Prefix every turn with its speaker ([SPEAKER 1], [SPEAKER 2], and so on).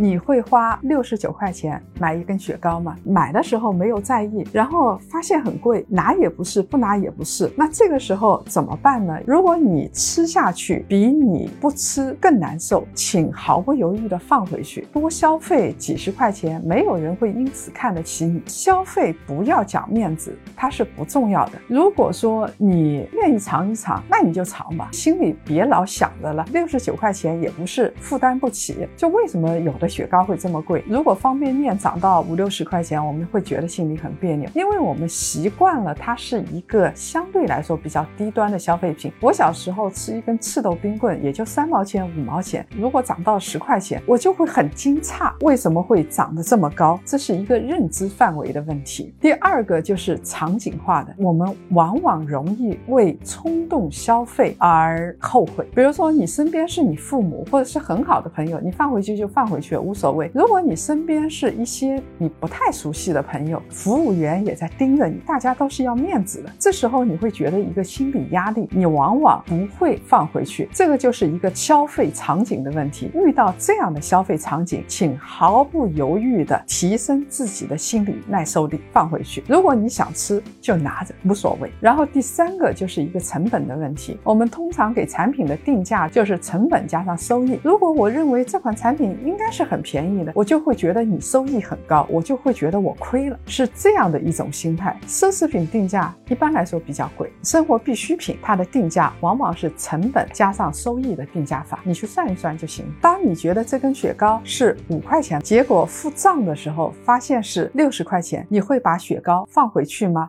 [SPEAKER 1] 你会花六十九块钱买一根雪糕吗？买的时候没有在意，然后发现很贵，拿也不是，不拿也不是。那这个时候怎么办呢？如果你吃下去比你不吃更难受，请毫不犹豫的放回去。多消费几十块钱，没有人会因此看得起你。消费不要讲面子，它是不重要的。如果说你愿意尝一尝，那你就尝吧，心里别老想着了。六十九块钱也不是负担不起，就为什么有的雪糕会这么贵？如果方便面涨到五六十块钱，我们会觉得心里很别扭，因为我们习惯了它是一个相对来说比较低端的消费品。我小时候吃一根赤豆冰棍也就三毛钱五毛钱，如果涨到十块钱，我就会很惊诧，为什么会涨得这么高？这是一个认知范围的问题。第二个就是场景化的，我们往往容易为冲动消费而后悔。比如说你身边是你父母或者是很好的朋友，你放回去就放回去，无所谓。如果你身边是一些你不太熟悉的朋友，服务员也在盯着你，大家都是要面子的，这时候你会觉得一个心理压力，你往往不会放回去。这个就是一个消费场景的问题。遇到这样的消费场景，请毫不犹豫地提升自己的心理耐受力，放回去。如果你想吃，就拿着，无所谓。然后第三个就是一个成本的问题。我们通常给产品的定价就是成本加上收益。如果我认为这款产品应该是是很便宜的，我就会觉得你收益很高，我就会觉得我亏了，是这样的一种心态。奢侈品定价一般来说比较贵，生活必需品它的定价往往是成本加上收益的定价法，你去算一算就行。当你觉得这根雪糕是五块钱，结果付账的时候发现是六十块钱，你会把雪糕放回去吗？